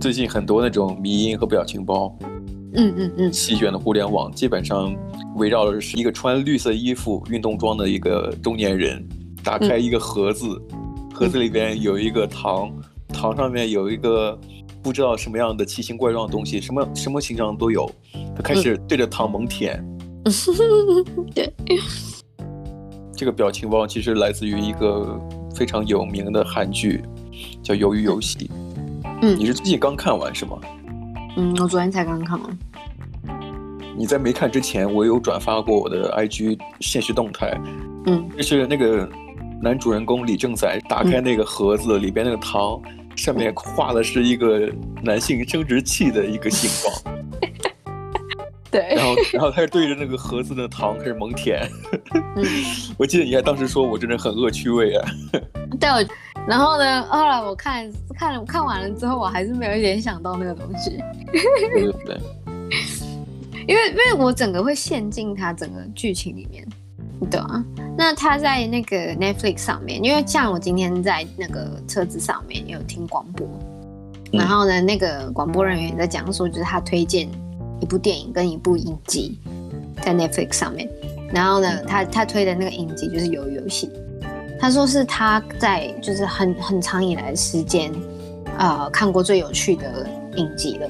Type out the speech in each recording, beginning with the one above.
最近很多那种迷因和表情包，嗯嗯嗯，席卷的互联网，基本上围绕的是一个穿绿色衣服、运动装的一个中年人，打开一个盒子，嗯、盒子里边有一个糖，糖上面有一个不知道什么样的奇形怪状的东西，什么什么形状都有，他开始对着糖猛舔。嗯、对，这个表情包其实来自于一个非常有名的韩剧，叫《鱿鱼游戏》。嗯，你是最近刚看完是吗？嗯，我昨天才刚看完。你在没看之前，我有转发过我的 IG 现实动态。嗯，就是那个男主人公李正宰打开那个盒子，里边那个糖上面画的是一个男性生殖器的一个形状。对。然后，然后他就对着那个盒子的糖开始猛舔。嗯，我记得你还当时说我真的很恶趣味啊。但，我。然后呢，后来我看看了看完了之后，我还是没有联想到那个东西。对对对。因为因为我整个会陷进他整个剧情里面，对啊。那他在那个 Netflix 上面，因为像我今天在那个车子上面有听广播，然后呢，那个广播人员也在讲说，就是他推荐一部电影跟一部影集在 Netflix 上面，然后呢，他他推的那个影集就是鱿鱼游戏。他说是他在就是很很长以来的时间，呃，看过最有趣的影集了。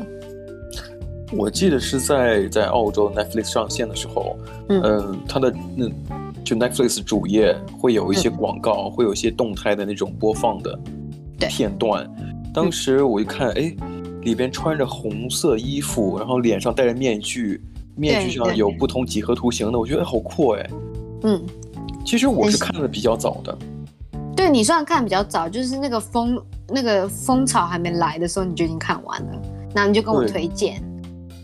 我记得是在在澳洲 Netflix 上线的时候，嗯，呃、他的那就 Netflix 主页会有一些广告，嗯、会有一些动态的那种播放的片段。当时我一看，哎，里边穿着红色衣服，然后脸上戴着面具，面具上有不同几何图形的，我觉得好酷哎。嗯。其实我是看的比较早的，对，你算看比较早，就是那个风那个风潮还没来的时候，你就已经看完了，那你就跟我推荐。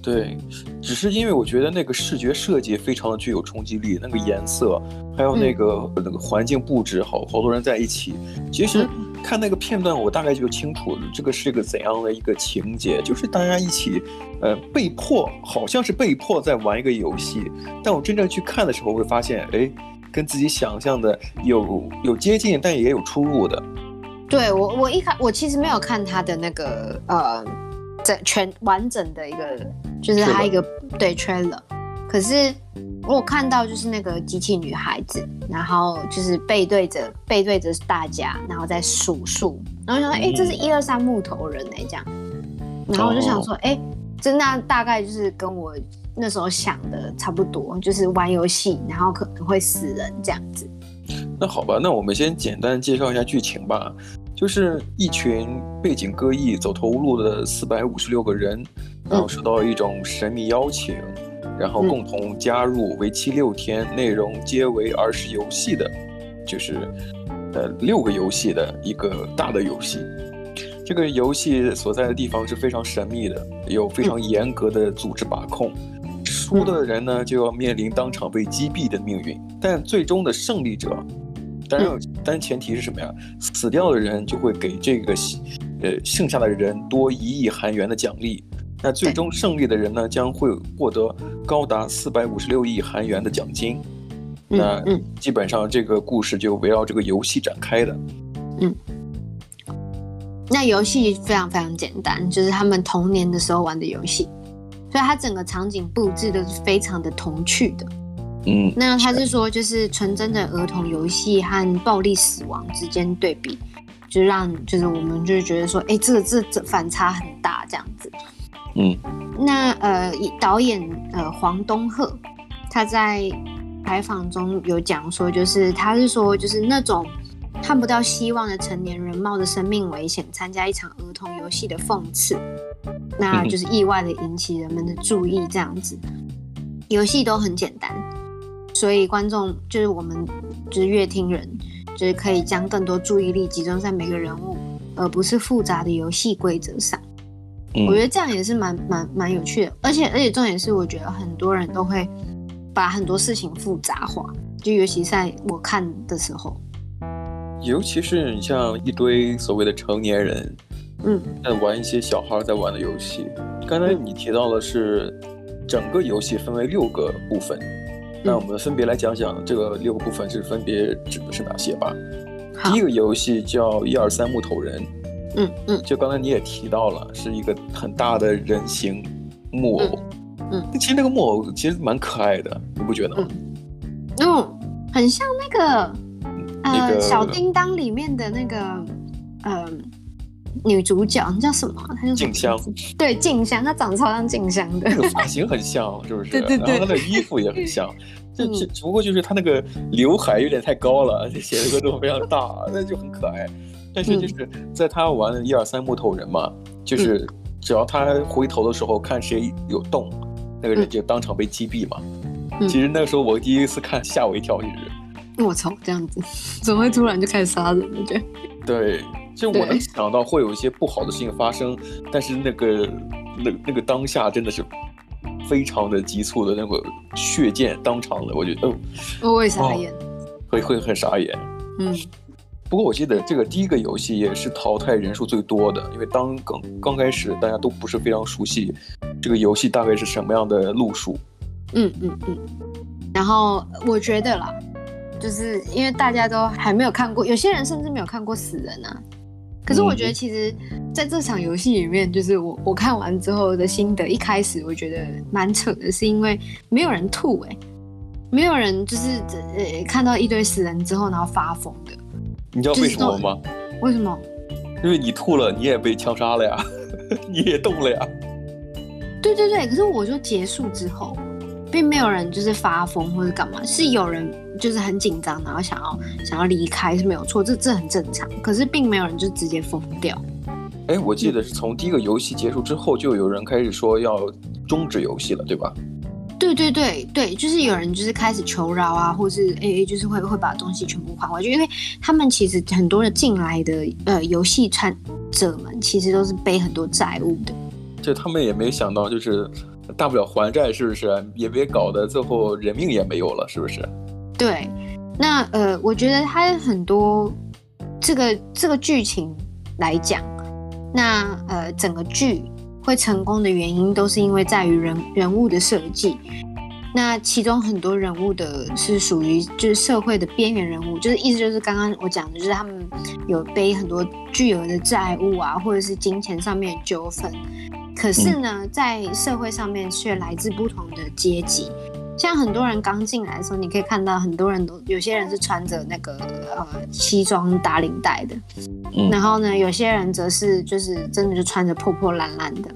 对，对，只是因为我觉得那个视觉设计非常的具有冲击力，那个颜色还有那个、嗯、那个环境布置，好好多人在一起。其实看那个片段，我大概就清楚了，这个是一个怎样的一个情节，就是大家一起，呃，被迫好像是被迫在玩一个游戏，但我真正去看的时候，会发现，哎。跟自己想象的有有接近，但也有出入的。对，我，我一开我其实没有看他的那个呃，整全完整的一个，就是他一个对 trailer。可是我有看到就是那个机器女孩子，然后就是背对着背对着大家，然后在数数，然后想说，哎、嗯，这是一二三木头人哎，这样。然后我就想说，哎、哦，真的大概就是跟我。那时候想的差不多，就是玩游戏，然后可能会死人这样子。那好吧，那我们先简单介绍一下剧情吧。就是一群背景各异、走投无路的四百五十六个人，然后受到一种神秘邀请，嗯、然后共同加入为期六天、内容皆为儿时游戏的，就是呃六个游戏的一个大的游戏。这个游戏所在的地方是非常神秘的，有非常严格的组织把控。嗯输的人呢，就要面临当场被击毙的命运。但最终的胜利者，当然，但前提是什么呀？死掉的人就会给这个，呃，剩下的人多一亿韩元的奖励。那最终胜利的人呢，将会获得高达四百五十六亿韩元的奖金。那基本上这个故事就围绕这个游戏展开的。嗯，那游戏非常非常简单，就是他们童年的时候玩的游戏。所以它整个场景布置都是非常的童趣的，嗯，那他是说就是纯真的儿童游戏和暴力死亡之间对比，就让就是我们就觉得说，哎，这个这这反差很大这样子，嗯，那呃导演呃黄东赫他在采访中有讲说，就是他是说就是那种看不到希望的成年人冒着生命危险参加一场儿童游戏的讽刺。那就是意外的引起人们的注意，这样子，游戏都很简单，所以观众就是我们就是乐听人，就是可以将更多注意力集中在每个人物，而不是复杂的游戏规则上。我觉得这样也是蛮蛮蛮有趣的，而且而且重点是，我觉得很多人都会把很多事情复杂化，就尤其在我看的时候，尤其是你像一堆所谓的成年人。嗯，在玩一些小孩在玩的游戏。刚才你提到的是，整个游戏分为六个部分。嗯，那我们分别来讲讲这个六个部分是分别指的是哪些吧。第一个游戏叫一二三木头人，嗯嗯，就刚才你也提到了，是一个很大的人形木偶。嗯，其实那个木偶其实蛮可爱的，你不觉得吗？嗯，很像那个那个呃小叮当里面的那个呃女主角，你叫什么？她叫静香。对，静香，她长得超像静香的。那个发型很像，是不是？对对对。然后她的衣服也很像，这只只不过就是她那个刘海有点太高了，就显得个头非常大，那就很可爱。但是就是在她玩一二三木头人嘛，就是只要她回头的时候看谁有动。那个人就当场被击毙嘛。嗯、其实那个时候我第一次看，吓我一跳，就是我操，这样子 怎么会突然就开始杀人了？就对，就我能想到会有一些不好的事情发生，但是那个那那个当下真的是非常的急促的那个血溅当场的，我觉得哦，我也傻眼，会会很傻眼。嗯，不过我记得这个第一个游戏也是淘汰人数最多的，因为当刚刚开始大家都不是非常熟悉。这个游戏大概是什么样的路数？嗯嗯嗯，然后我觉得啦，就是因为大家都还没有看过，有些人甚至没有看过死人啊。可是我觉得，其实在这场游戏里面，就是我我看完之后的心得，一开始我觉得蛮扯的，是因为没有人吐哎、欸，没有人就是呃看到一堆死人之后然后发疯的。你知道为什么吗？为什么？因为你吐了，你也被枪杀了呀，你也动了呀。对对对，可是我说结束之后，并没有人就是发疯或者干嘛，是有人就是很紧张，然后想要想要离开是没有错，这这很正常。可是并没有人就直接疯掉。哎，我记得是从第一个游戏结束之后，就有人开始说要终止游戏了，对吧？对对对对，就是有人就是开始求饶啊，或是 A A，就是会会把东西全部还回去，因为他们其实很多人进来的呃游戏参者们，其实都是背很多债务的。就他们也没想到，就是大不了还债，是不是？也别搞得最后人命也没有了，是不是？对，那呃，我觉得他很多这个这个剧情来讲，那呃，整个剧会成功的原因都是因为在于人人物的设计。那其中很多人物的是属于就是社会的边缘人物，就是意思就是刚刚我讲的，就是他们有背很多巨额的债务啊，或者是金钱上面的纠纷。可是呢，在社会上面却来自不同的阶级，像很多人刚进来的时候，你可以看到很多人都有些人是穿着那个呃西装打领带的，嗯，然后呢，有些人则是就是真的就穿着破破烂烂的，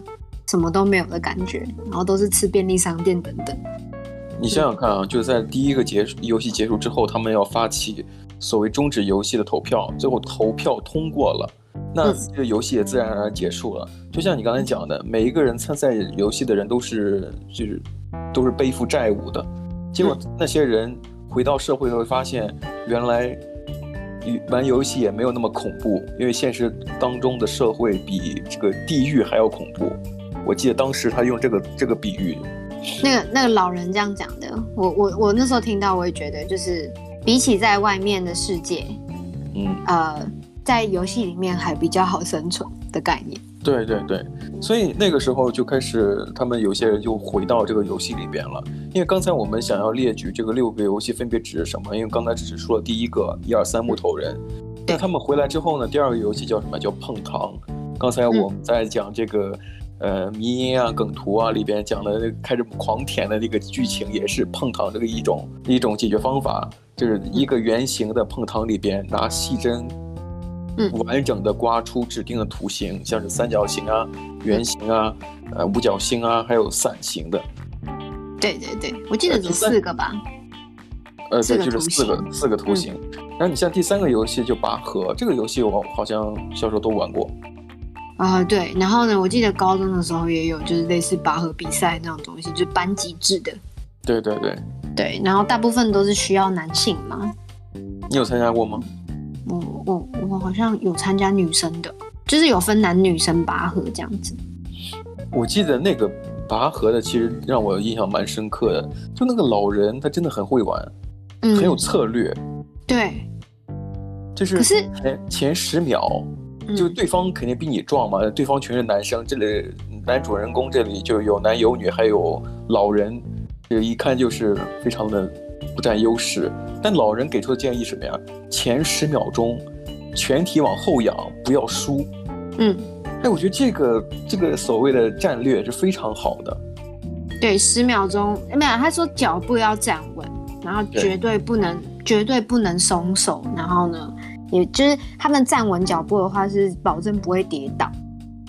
什么都没有的感觉，然后都是吃便利商店等等。你想想看啊，就在第一个结束游戏结束之后，他们要发起所谓终止游戏的投票，最后投票通过了。那这个游戏也自然而然结束了。就像你刚才讲的，每一个人参赛游戏的人都是就是都是背负债务的。结果那些人回到社会会发现，原来玩游戏也没有那么恐怖，因为现实当中的社会比这个地狱还要恐怖。我记得当时他用这个这个比喻，那个那个老人这样讲的，我我我那时候听到，我也觉得就是比起在外面的世界，嗯呃。在游戏里面还比较好生存的概念。对对对，所以那个时候就开始，他们有些人就回到这个游戏里边了。因为刚才我们想要列举这个六个游戏分别指什么？因为刚才只是说了第一个一二三木头人，那他们回来之后呢，第二个游戏叫什么？叫碰糖。刚才我们在讲这个、嗯、呃迷音啊梗图啊里边讲的开始狂舔的那个剧情，也是碰糖这个一种一种解决方法，就是一个圆形的碰糖里边拿细针。嗯完整的刮出指定的图形，像是三角形啊、圆形啊、呃五角星啊，还有伞形的。对对对，我记得有四个吧。呃，对，就是四个四个图形。嗯、然后你像第三个游戏就拔河，这个游戏我好像小时候都玩过。啊、呃，对。然后呢，我记得高中的时候也有，就是类似拔河比赛那种东西，就是班级制的。对对对。对，然后大部分都是需要男性嘛。你有参加过吗？我我我好像有参加女生的，就是有分男女生拔河这样子。我记得那个拔河的，其实让我印象蛮深刻的。就那个老人，他真的很会玩，嗯，很有策略。对，就是可是前前十秒，就对方肯定比你壮嘛，嗯，对方全是男生，这里男主人公这里就有男有女，还有老人，这一看就是非常的。不占优势，但老人给出的建议是什么呀？前十秒钟，全体往后仰，不要输。嗯，哎，我觉得这个这个所谓的战略是非常好的。对，十秒钟没有，他说脚步要站稳，然后绝对不能绝对不能松手，然后呢，也就是他们站稳脚步的话是保证不会跌倒。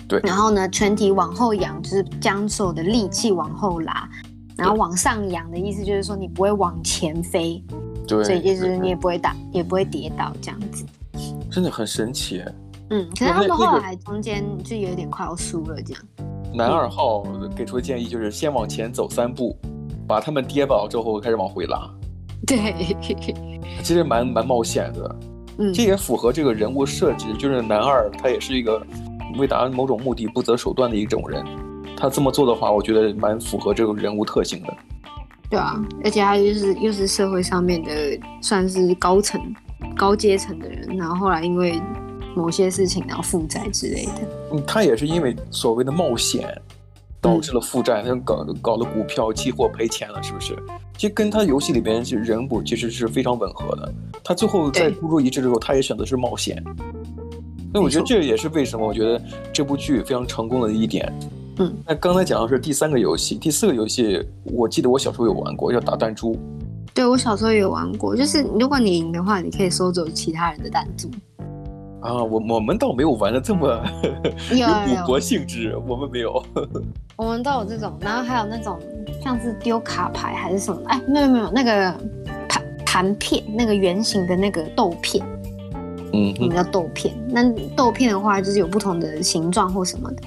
对，然后呢，全体往后仰，就是将所有的力气往后拉，然后往上仰的意思就是说你不会往前飞，对，所以意思是你也不会打，也不会跌倒这样子。真的很神奇。嗯，可是他们后来中间就有点快要输了这样。男二号给出的建议就是先往前走三步，把他们跌倒之后开始往回拉。对，其实蛮蛮冒险的。嗯，这也符合这个人物设置，就是男二他也是一个为达某种目的不择手段的一种人。他这么做的话，我觉得蛮符合这个人物特性的。对啊，而且他又是又是社会上面的算是高层、高阶层的人，然后后来因为。某些事情，然后负债之类的。嗯，他也是因为所谓的冒险，导致了负债，他、嗯、搞搞了股票期货赔钱了，是不是？其实跟他游戏里边其实人物其实是非常吻合的。他最后在孤注一掷之后，他也选择是冒险。那我觉得这也是为什么我觉得这部剧非常成功的一点。嗯，那刚才讲的是第三个游戏，第四个游戏，我记得我小时候有玩过，叫打弹珠。对，我小时候也有玩过，就是如果你赢的话，你可以收走其他人的弹珠。啊，我我们倒没有玩的这么 有赌博性质，我们没有。我们都有这种，然后还有那种像是丢卡牌还是什么？哎，没有没有，那个盘盘片，那个圆形的那个豆片，嗯，我们叫豆片。那豆片的话，就是有不同的形状或什么的。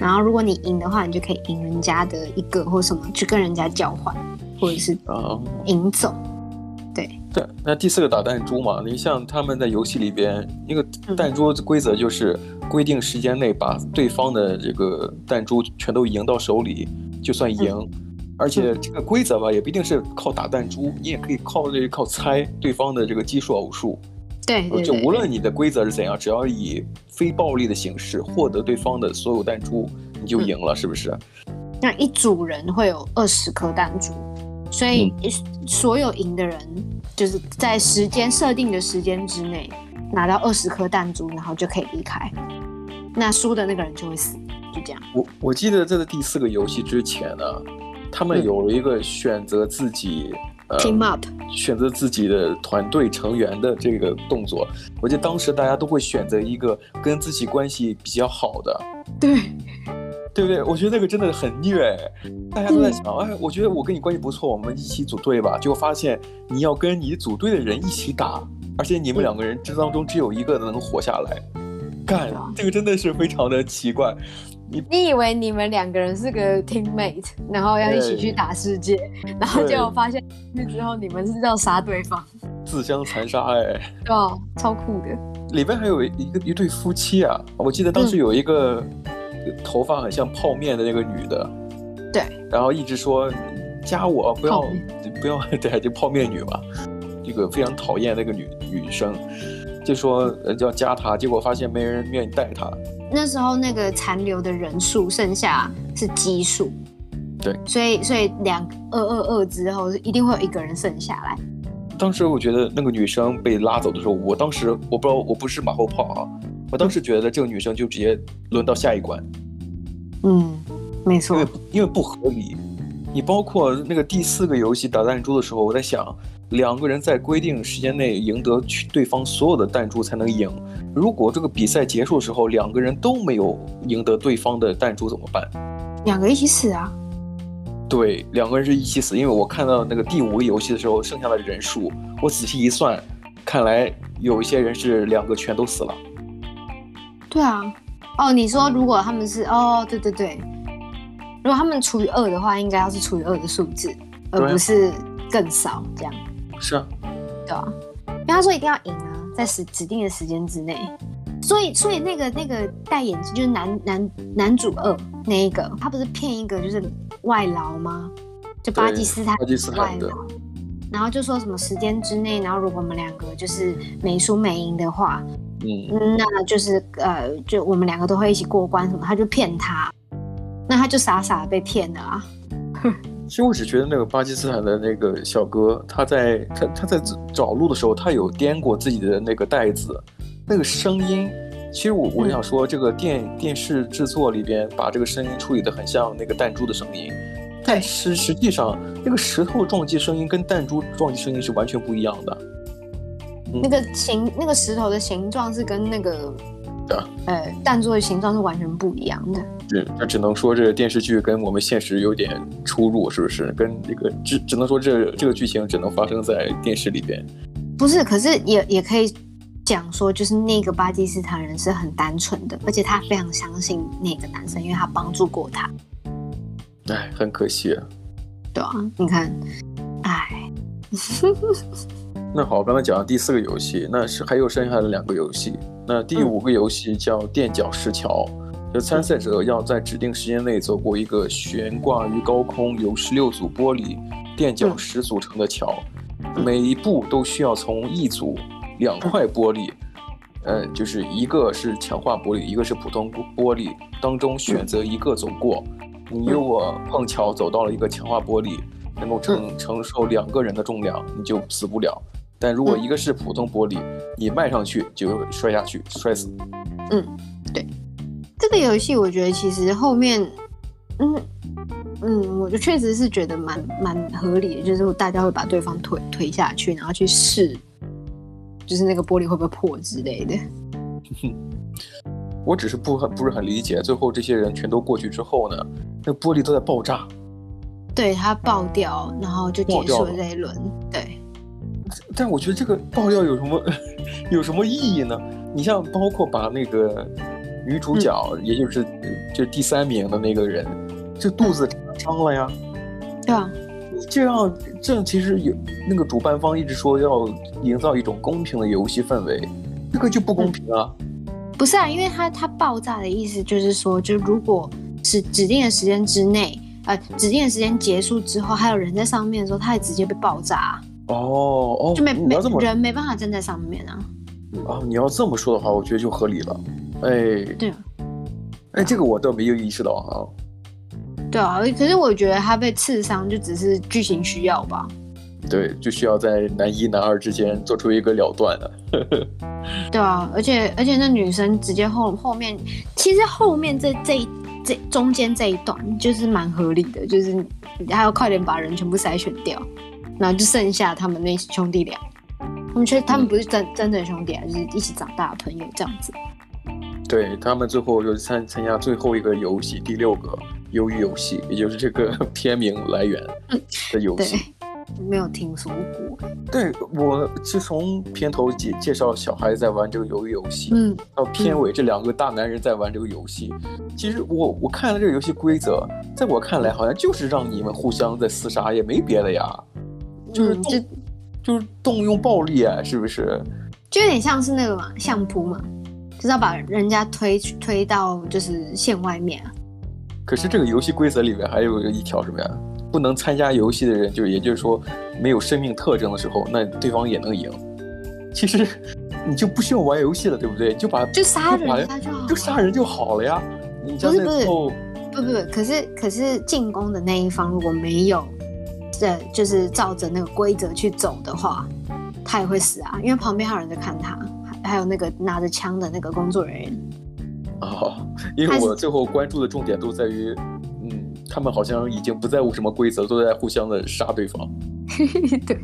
然后如果你赢的话，你就可以赢人家的一个或什么，去跟人家交换，或者是啊赢走。对对，那第四个打弹珠嘛，你像他们在游戏里边，一个弹珠规则就是规定时间内把对方的这个弹珠全都赢到手里就算赢，嗯、而且这个规则吧也不一定是靠打弹珠，你也可以靠这靠猜对方的这个奇数偶数。对，对，对，就无论你的规则是怎样，只要以非暴力的形式获得对方的所有弹珠，你就赢了，嗯、是不是？那一组人会有二十颗弹珠。所以，所有赢的人就是在时间设定的时间之内拿到二十颗弹珠，然后就可以离开。那输的那个人就会死，就这样。我我记得在这第四个游戏之前呢，他们有了一个选择自己、嗯呃、team up，选择自己的团队成员的这个动作。我记得当时大家都会选择一个跟自己关系比较好的。对。对不对？我觉得那个真的很虐，大家都在想，嗯、哎，我觉得我跟你关系不错，我们一起组队吧。结果发现你要跟你组队的人一起打，而且你们两个人之当中只有一个能活下来，干，这个真的是非常的奇怪。你你以为你们两个人是个 teammate，然后要一起去打世界，然后结果发现那之后你们是要杀对方，自相残杀，哎，哦，超酷的。里边还有一个一对夫妻啊，我记得当时有一个。嗯头发很像泡面的那个女的，对，然后一直说加我，不要不要，对，就泡面女嘛，这个非常讨厌那个女女生，就说要加她，结果发现没人愿意带她。那时候那个残留的人数剩下是奇数，对，所以所以两二二二之后一定会有一个人剩下来。当时我觉得那个女生被拉走的时候，我当时我不知道我不是马后炮啊。我当时觉得这个女生就直接轮到下一关，嗯，没错，因为因为不合理。你包括那个第四个游戏打弹珠的时候，我在想，两个人在规定时间内赢得对方所有的弹珠才能赢。如果这个比赛结束的时候，两个人都没有赢得对方的弹珠怎么办？两个一起死啊？对，两个人是一起死。因为我看到那个第五个游戏的时候，剩下的人数，我仔细一算，看来有一些人是两个全都死了。对啊，哦，你说如果他们是哦，对对对，如果他们除以二的话，应该要是除以二的数字，而不是更少这样。是啊，对啊，因为他说一定要赢啊，在时指定的时间之内。所以，所以那个那个戴眼镜就是男男男主二那一个，他不是骗一个就是外劳吗？就巴基斯坦巴基斯坦的，然后就说什么时间之内，然后如果我们两个就是没输没赢的话。嗯，那就是呃，就我们两个都会一起过关什么，他就骗他，那他就傻傻的被骗了啊。其实我只觉得那个巴基斯坦的那个小哥，他在他他在找路的时候，他有颠过自己的那个袋子，那个声音其实我我想说，这个电、嗯、电视制作里边把这个声音处理得很像那个弹珠的声音，但是实际上那个石头撞击声音跟弹珠撞击声音是完全不一样的。嗯、那个形，那个石头的形状是跟那个。呃，弹珠的形状是完全不一样的。是，那只能说这个电视剧跟我们现实有点出入，是不是？跟这个只只能说这这个剧情只能发生在电视里边。不是，可是也也可以讲说，就是那个巴基斯坦人是很单纯的，而且他非常相信那个男生，因为他帮助过他。哎，很可惜啊。对啊，你看，哎。那好，刚才讲了第四个游戏，那是还有剩下的两个游戏。那第五个游戏叫垫脚石桥，就参赛者要在指定时间内走过一个悬挂于高空、由十六组玻璃垫脚石组成的桥，每一步都需要从一组两块玻璃，呃，就是一个是强化玻璃，一个是普通玻璃当中选择一个走过。你如果碰巧走到了一个强化玻璃，能够承承受两个人的重量，你就死不了。但如果一个是普通玻璃，嗯、你迈上去就会摔下去，摔死。嗯，对，这个游戏我觉得其实后面，嗯嗯，我就确实是觉得蛮蛮合理的，就是大家会把对方推推下去，然后去试，就是那个玻璃会不会破之类的。我只是不很不是很理解，最后这些人全都过去之后呢，那玻璃都在爆炸，对，它爆掉，然后就结束了这一轮，对。但我觉得这个爆料有什么 有什么意义呢？你像包括把那个女主角，嗯、也就是就第三名的那个人，这肚子伤了呀，对啊，这样这样其实有那个主办方一直说要营造一种公平的游戏氛围，这个就不公平啊。嗯、不是啊，因为它它爆炸的意思就是说，就如果是指定的时间之内，呃，指定的时间结束之后，还有人在上面的时候，它也直接被爆炸。哦哦，就没没人没办法站在上面啊。啊，你要这么说的话，我觉得就合理了。哎，对啊，哎，这个我倒没有意识到啊。对啊，可是我觉得他被刺伤就只是剧情需要吧。对，就需要在男一男二之间做出一个了断了。对啊，而且而且那女生直接后后面，其实后面这这这中间这一段就是蛮合理的，就是还要快点把人全部筛选掉。然后就剩下他们那兄弟俩，他们却他们不是真真正兄弟啊，就是一起长大的朋友这样子。对，他们最后就参参加最后一个游戏，第六个鱿鱼游戏，也就是这个 片名来源的游戏。对，没有听说过。对，我是从片头介介绍小孩在玩这个鱿鱼游戏，嗯，到片尾这两个大男人在玩这个游戏。嗯、其实我我看了这个游戏规则，在我看来好像就是让你们互相在厮杀，也没别的呀。就是就就是动用暴力啊，是不是？就有点像是那个嘛，相扑嘛，就是要把人家推推到就是线外面啊。可是这个游戏规则里面还有一条什么呀？不能参加游戏的人，就也就是说没有生命特征的时候，那对方也能赢。其实你就不需要玩游戏了，对不对？就把就杀人家就好，就杀人就好了呀。你不是不是不不不，可是可是进攻的那一方如果没有。对，就是照着那个规则去走的话，他也会死啊，因为旁边还有人在看他，还还有那个拿着枪的那个工作人员。哦，因为我最后关注的重点都在于，嗯，他们好像已经不在乎什么规则，都在互相的杀对方。对，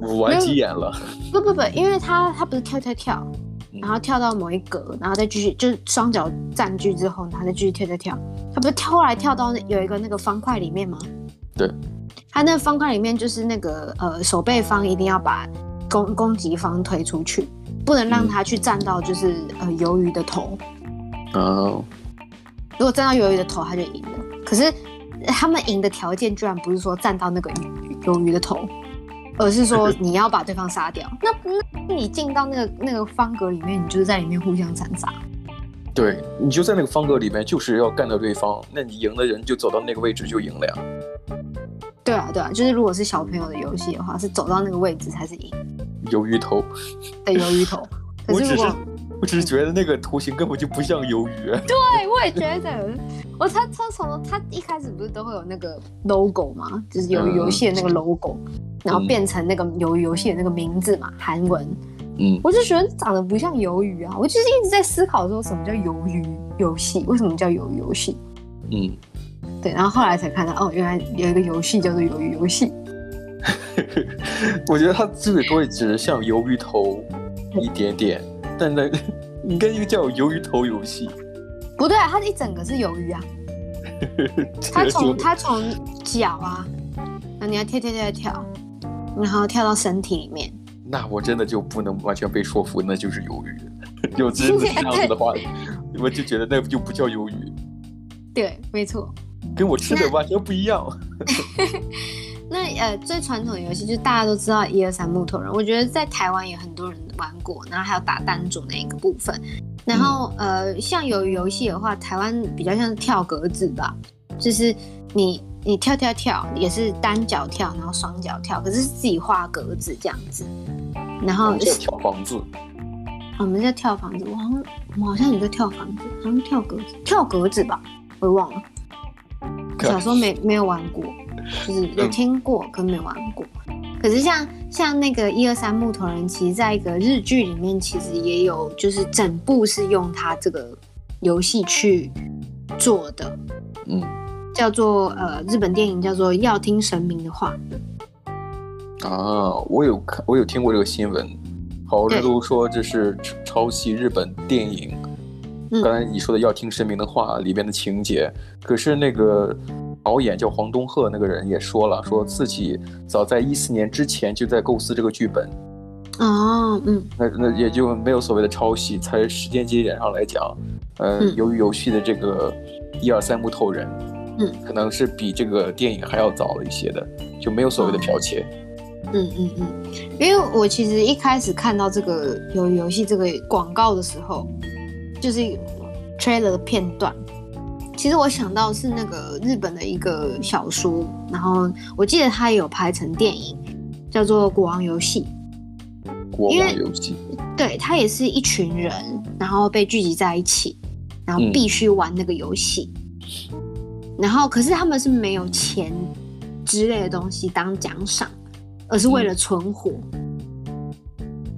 我玩急眼了。不不不，因为他他不是跳跳跳，然后跳到某一格，然后再继续就是双脚占据之后，然后再继续跳跳跳，他不是跳来跳到那有一个那个方块里面吗？对。他那个方块里面就是那个呃，守备方一定要把攻攻击方推出去，不能让他去站到就是、嗯、呃鱿鱼的头。哦。如果站到鱿鱼的头，他就赢了。可是他们赢的条件居然不是说站到那个鱿鱼的头，而是说你要把对方杀掉。那那你进到那个那个方格里面，你就是在里面互相残杀。对，你就在那个方格里面，就是要干掉对方。那你赢的人就走到那个位置就赢了呀。对啊，对啊，就是如果是小朋友的游戏的话，是走到那个位置才是赢。鱿鱼头，对，鱿鱼头。可是如果我只是，我只是觉得那个图形根本就不像鱿鱼。对，我也觉得。我他他从他一开始不是都会有那个 logo 吗？就是鱿鱼游戏的那个 logo，、嗯、然后变成那个鱿鱼游戏的那个名字嘛，韩文。嗯，我就觉得长得不像鱿鱼啊，我就是一直在思考说什么叫鱿鱼游戏，为什么叫鱿鱼游戏？嗯，对，然后后来才看到哦，原来有一个游戏叫做鱿鱼游戏。我觉得它之所以只是像鱿鱼头一点点，但那 应该应该叫鱿鱼头游戏。不对啊，它一整个是鱿鱼啊。它从它从脚啊，那你要跳跳跳跳，然后跳到身体里面。那我真的就不能完全被说服，那就是鱿鱼。有真的是这样子的话，我就觉得那就不叫鱿鱼。对，没错，跟我吃的完全不一样。那呃，最传统的游戏就是大家都知道一二三木头人，我觉得在台湾也很多人玩过，然后还有打弹珠那一个部分。然后呃，像有游戏的话，台湾比较像是跳格子吧，就是你你跳跳跳也是单脚跳，然后双脚跳，可是是自己画格子这样子。然后跳房子，我们在跳房子，我好像我好像也在跳房子，好像跳格子，跳格子吧，我也忘了。小时候没没有玩过。就是有听过，可没玩过。可是像像那个一二三木头人，其实在一个日剧里面，其实也有，就是整部是用它这个游戏去做的。嗯，叫做呃日本电影叫做《要听神明的话》。啊，我有看，我有听过这个新闻，好多人都说这是抄袭日本电影。刚才你说的《要听神明的话》里边的情节，可是那个。导演叫黄东赫，那个人也说了，说自己早在一四年之前就在构思这个剧本。哦，嗯，那那也就没有所谓的抄袭。在时间节点上来讲，呃，由于游戏的这个一二三木头人，嗯，可能是比这个电影还要早了一些的，就没有所谓的剽窃。嗯嗯嗯，因为我其实一开始看到这个鱿鱼游戏这个广告的时候，就是 trailer 的片段。其实我想到是那个日本的一个小说，然后我记得它也有拍成电影，叫做《国王游戏》。国王游戏。对，它也是一群人，然后被聚集在一起，然后必须玩那个游戏。嗯、然后，可是他们是没有钱之类的东西当奖赏，而是为了存活。嗯、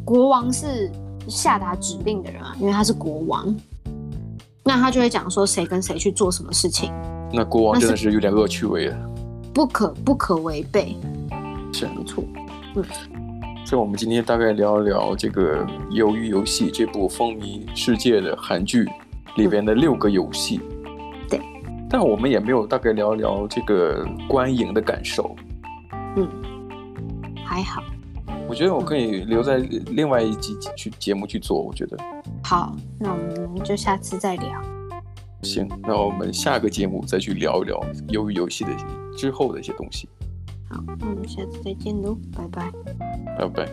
国王是下达指令的人啊，因为他是国王。那他就会讲说谁跟谁去做什么事情。那国王真的是有点恶趣味了，不可不可违背，是没错。嗯，所以我们今天大概聊一聊这个《鱿鱼游戏》这部风靡世界的韩剧里边的六个游戏。嗯。对，但我们也没有大概聊一聊这个观影的感受。嗯，还好。我觉得我可以留在另外一集去节目去做。我觉得好，那我们就下次再聊。行，那我们下个节目再去聊一聊鱿鱼游戏的之后的一些东西。好，那我们下次再见喽，拜拜，拜拜。